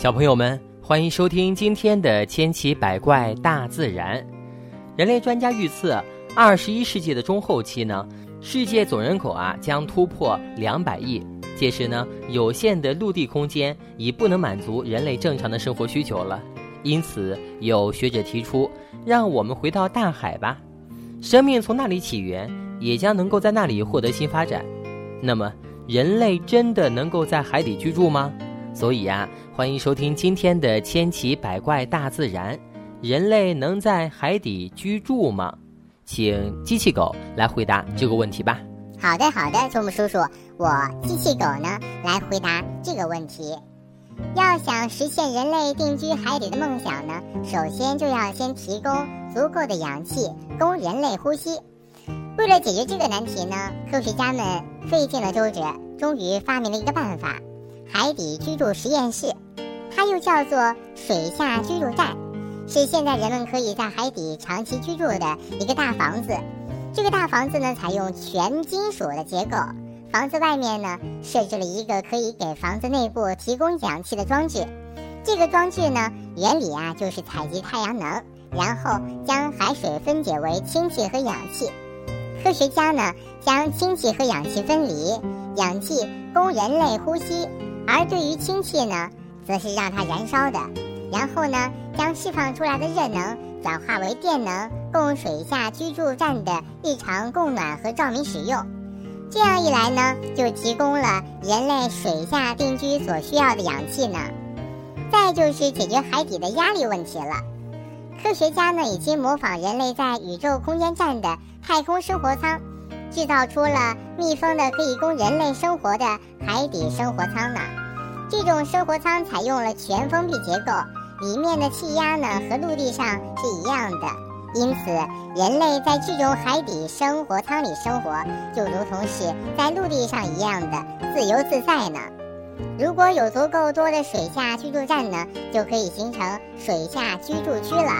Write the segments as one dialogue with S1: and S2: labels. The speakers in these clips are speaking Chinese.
S1: 小朋友们，欢迎收听今天的《千奇百怪大自然》。人类专家预测，二十一世纪的中后期呢，世界总人口啊将突破两百亿。届时呢，有限的陆地空间已不能满足人类正常的生活需求了。因此，有学者提出，让我们回到大海吧，生命从那里起源，也将能够在那里获得新发展。那么，人类真的能够在海底居住吗？所以呀，欢迎收听今天的《千奇百怪大自然》。人类能在海底居住吗？请机器狗来回答这个问题吧。
S2: 好的，好的，祖母叔叔，我机器狗呢来回答这个问题。要想实现人类定居海底的梦想呢，首先就要先提供足够的氧气供人类呼吸。为了解决这个难题呢，科学家们费尽了周折，终于发明了一个办法。海底居住实验室，它又叫做水下居住站，是现在人们可以在海底长期居住的一个大房子。这个大房子呢，采用全金属的结构，房子外面呢设置了一个可以给房子内部提供氧气的装置。这个装置呢，原理啊就是采集太阳能，然后将海水分解为氢气和氧气。科学家呢将氢气和氧气分离，氧气供人类呼吸。而对于氢气呢，则是让它燃烧的，然后呢，将释放出来的热能转化为电能，供水下居住站的日常供暖和照明使用。这样一来呢，就提供了人类水下定居所需要的氧气呢。再就是解决海底的压力问题了。科学家呢，已经模仿人类在宇宙空间站的太空生活舱。制造出了密封的可以供人类生活的海底生活舱呢。这种生活舱采用了全封闭结构，里面的气压呢和陆地上是一样的。因此，人类在这种海底生活舱里生活，就如同是在陆地上一样的自由自在呢。如果有足够多的水下居住站呢，就可以形成水下居住区了。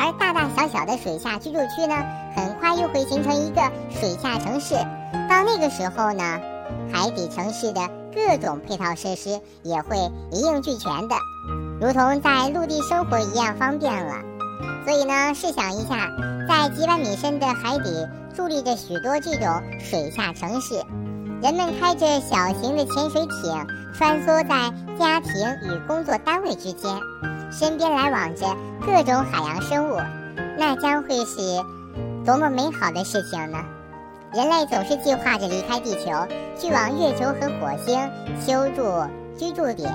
S2: 而大大小小的水下居住区呢，很快又会形成一个水下城市。到那个时候呢，海底城市的各种配套设施也会一应俱全的，如同在陆地生活一样方便了。所以呢，试想一下，在几百米深的海底伫立着许多这种水下城市。人们开着小型的潜水艇，穿梭在家庭与工作单位之间，身边来往着各种海洋生物，那将会是多么美好的事情呢？人类总是计划着离开地球，去往月球和火星修筑居住点，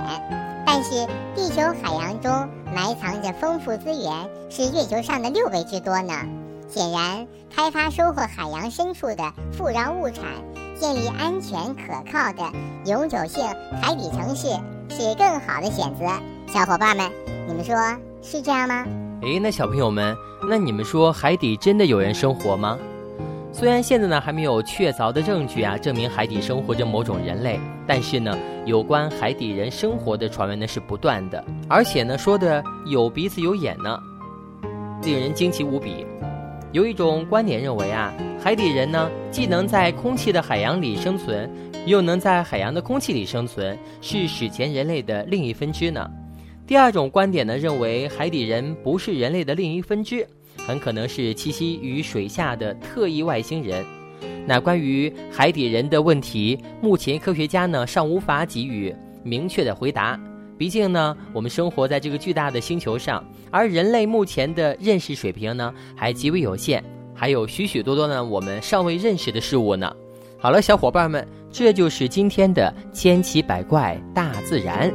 S2: 但是地球海洋中埋藏着丰富资源，是月球上的六倍之多呢。显然，开发收获海洋深处的富饶物产。建立安全可靠的永久性海底城市是更好的选择，小伙伴们，你们说是这样吗？
S1: 诶，那小朋友们，那你们说海底真的有人生活吗？虽然现在呢还没有确凿的证据啊证明海底生活着某种人类，但是呢有关海底人生活的传闻呢是不断的，而且呢说的有鼻子有眼呢，令人惊奇无比。有一种观点认为啊，海底人呢既能在空气的海洋里生存，又能在海洋的空气里生存，是史前人类的另一分支呢。第二种观点呢认为海底人不是人类的另一分支，很可能是栖息于水下的特异外星人。那关于海底人的问题，目前科学家呢尚无法给予明确的回答。毕竟呢，我们生活在这个巨大的星球上，而人类目前的认识水平呢还极为有限，还有许许多多呢我们尚未认识的事物呢。好了，小伙伴们，这就是今天的千奇百怪大自然。